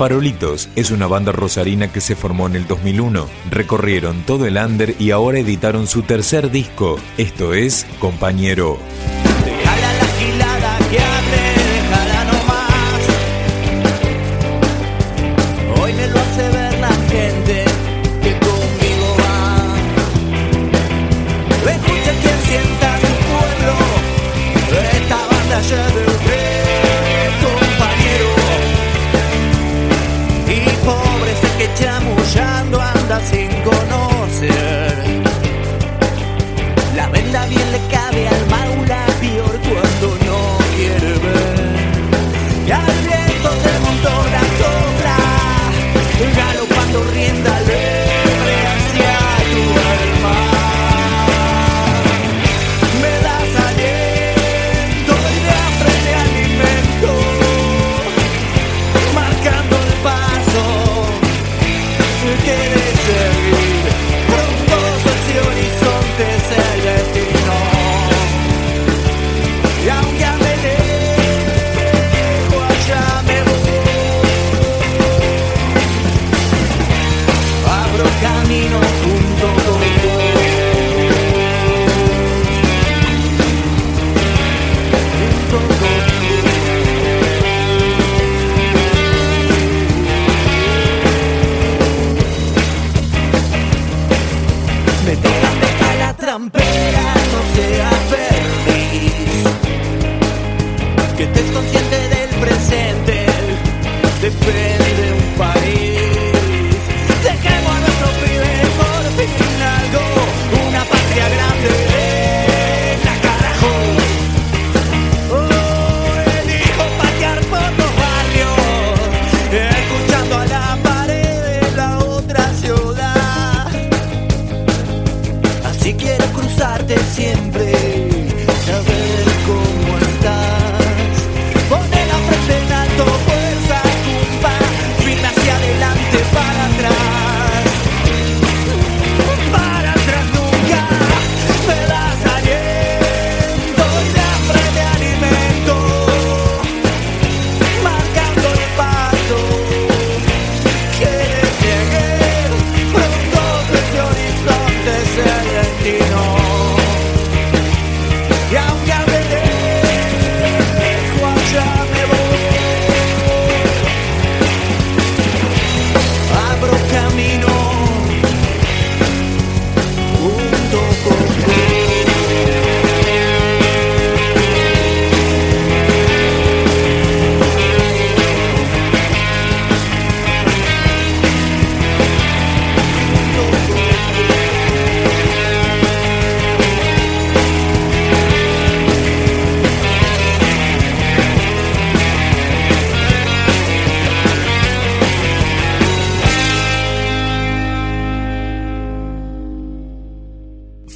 Farolitos es una banda rosarina que se formó en el 2001. Recorrieron todo el under y ahora editaron su tercer disco. Esto es Compañero.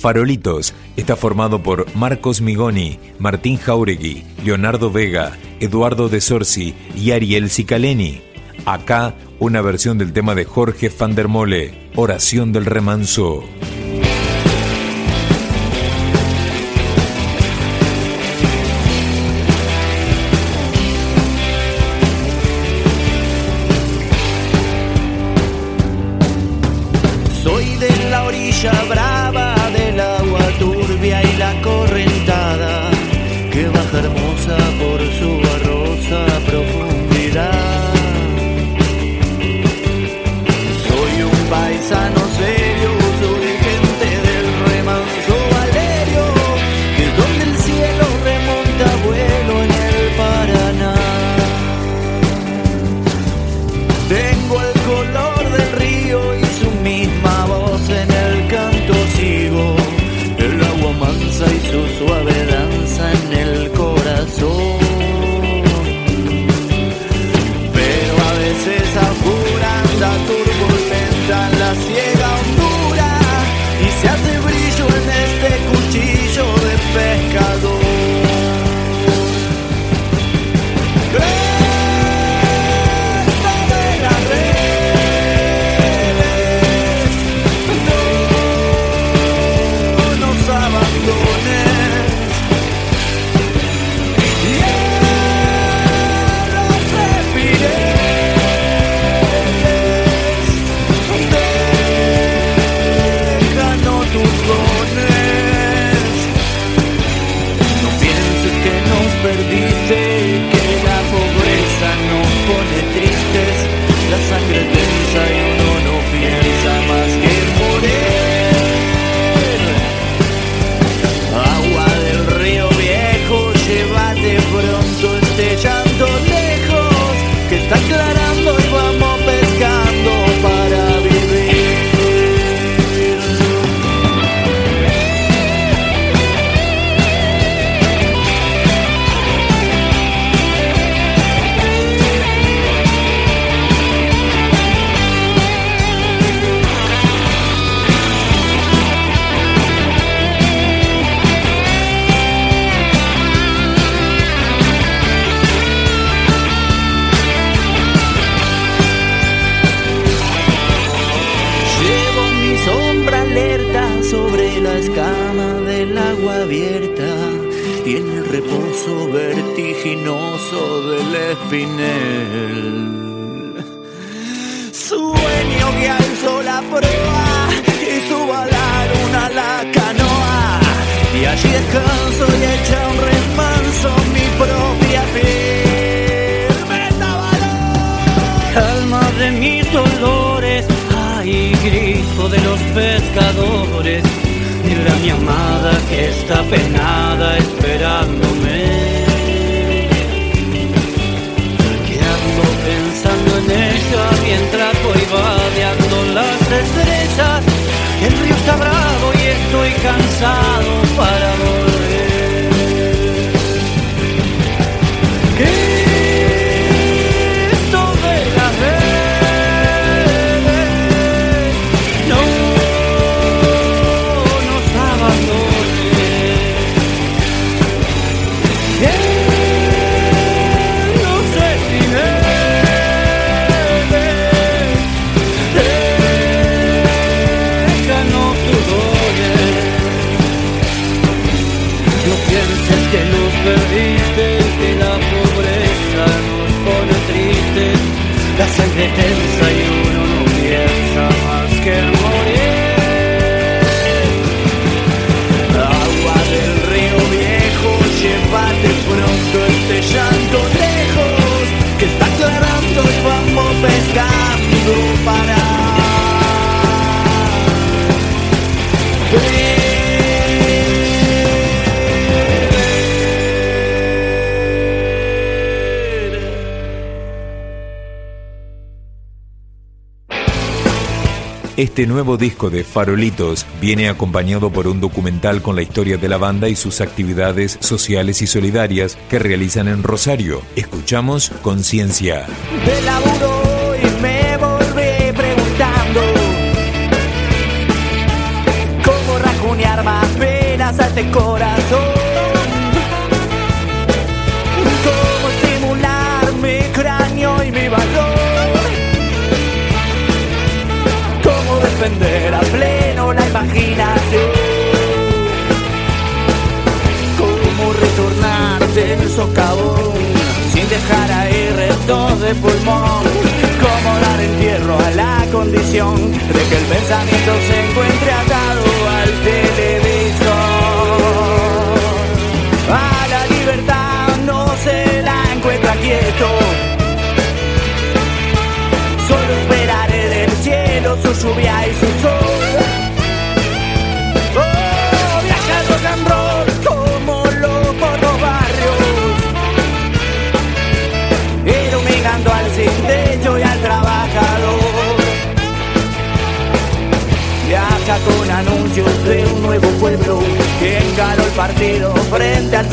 Farolitos está formado por Marcos Migoni, Martín Jauregui, Leonardo Vega, Eduardo De Sorci y Ariel Cicaleni. Acá una versión del tema de Jorge van der Mole, Oración del Remanso. esperanza nos ve. Reposo vertiginoso del espinel. Sueño que alzo la proa y subo a la luna la canoa y allí descanso y echa un remanso mi propia piel. Calma de mis dolores, ay grito de los pescadores Dile a mi amada que está penada esperándome. Que ando pensando en ella mientras voy vadeando las estrellas. El río está bravo y estoy cansado para volver. Este nuevo disco de Farolitos viene acompañado por un documental con la historia de la banda y sus actividades sociales y solidarias que realizan en Rosario. Escuchamos Conciencia. cómo más este corazón, cómo defender a pleno la imaginación, cómo retornar del socavón sin dejar ahí restos de pulmón, cómo dar entierro a la condición de que el pensamiento se encuentre atado y su sol. Oh, viaja rock como loco los barrios, iluminando al sin techo y al trabajador. Viaja con anuncios de un nuevo pueblo que encaró el partido frente al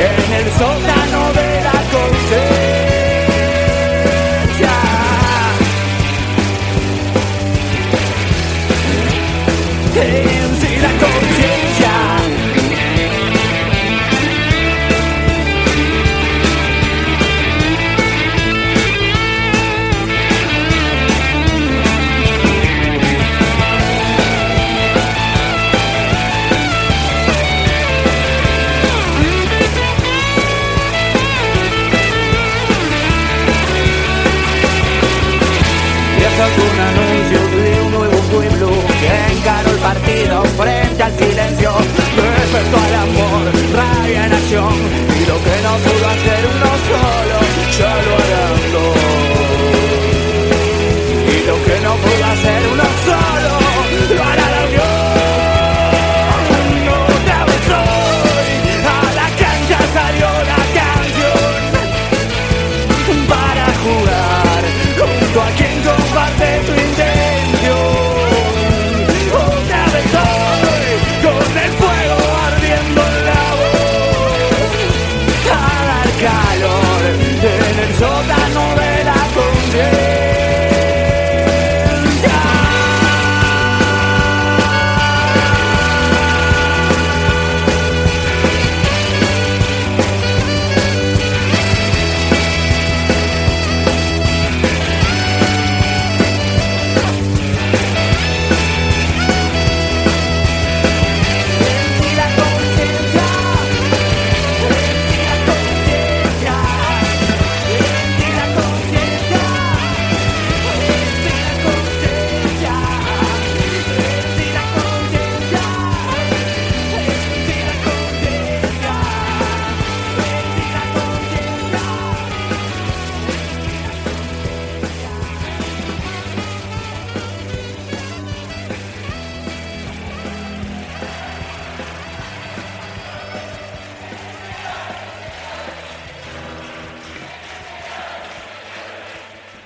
en el sótano de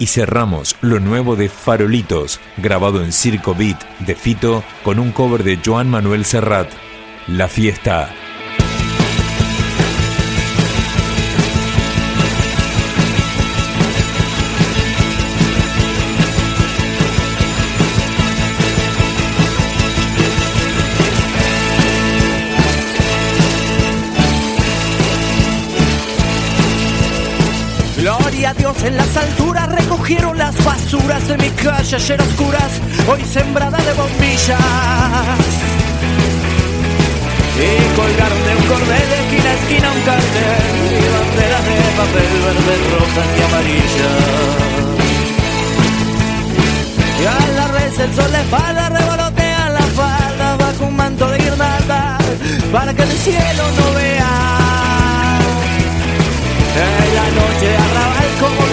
Y cerramos lo nuevo de Farolitos, grabado en Circo Beat de Fito, con un cover de Joan Manuel Serrat, La Fiesta. Gloria a Dios en las alturas recogieron las basuras de mi calle ayer oscuras, hoy sembrada de bombillas. Y colgaron de un cordel de esquina a esquina un cartel y banderas de papel verde, rojas y amarillas. Y a la red el sol de espalda revolotea la falda bajo un manto de guirnalda para que el cielo no vea. En la noche arrabal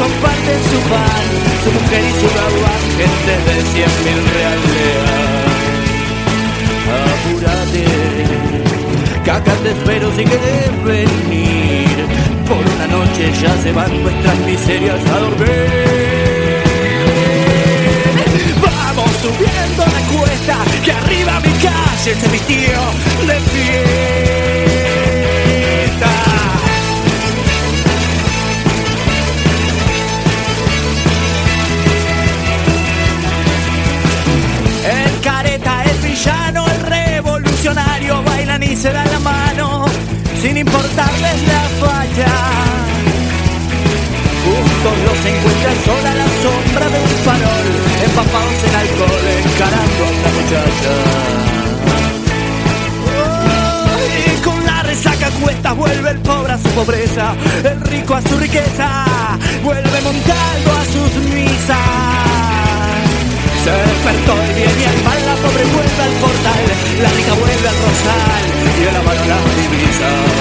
comparten su pan, su mujer y su gauán, gente de cien mil reales. Apúrate, que acá te espero si quieres venir. Por una noche ya se van nuestras miserias a dormir. Vamos subiendo la cuesta, que arriba mi calle se vistió de fiesta. Importarles la falla. Juntos los encuentran sola a la sombra de un farol, empapados en alcohol, encarando a una muchacha. Y con la resaca a cuestas vuelve el pobre a su pobreza, el rico a su riqueza, vuelve montando a sus misas. Se despertó el bien y el mal, la pobre vuelve al portal, la rica vuelve al rosal y de la mano las divisas.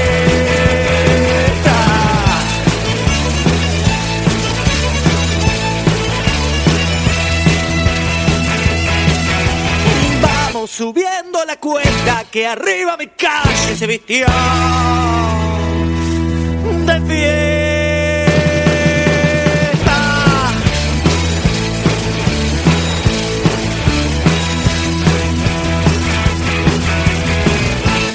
Subiendo la cuesta, que arriba mi calle se vistió de fiesta.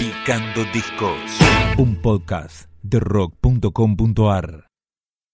Picando Discos, un podcast de rock.com.ar.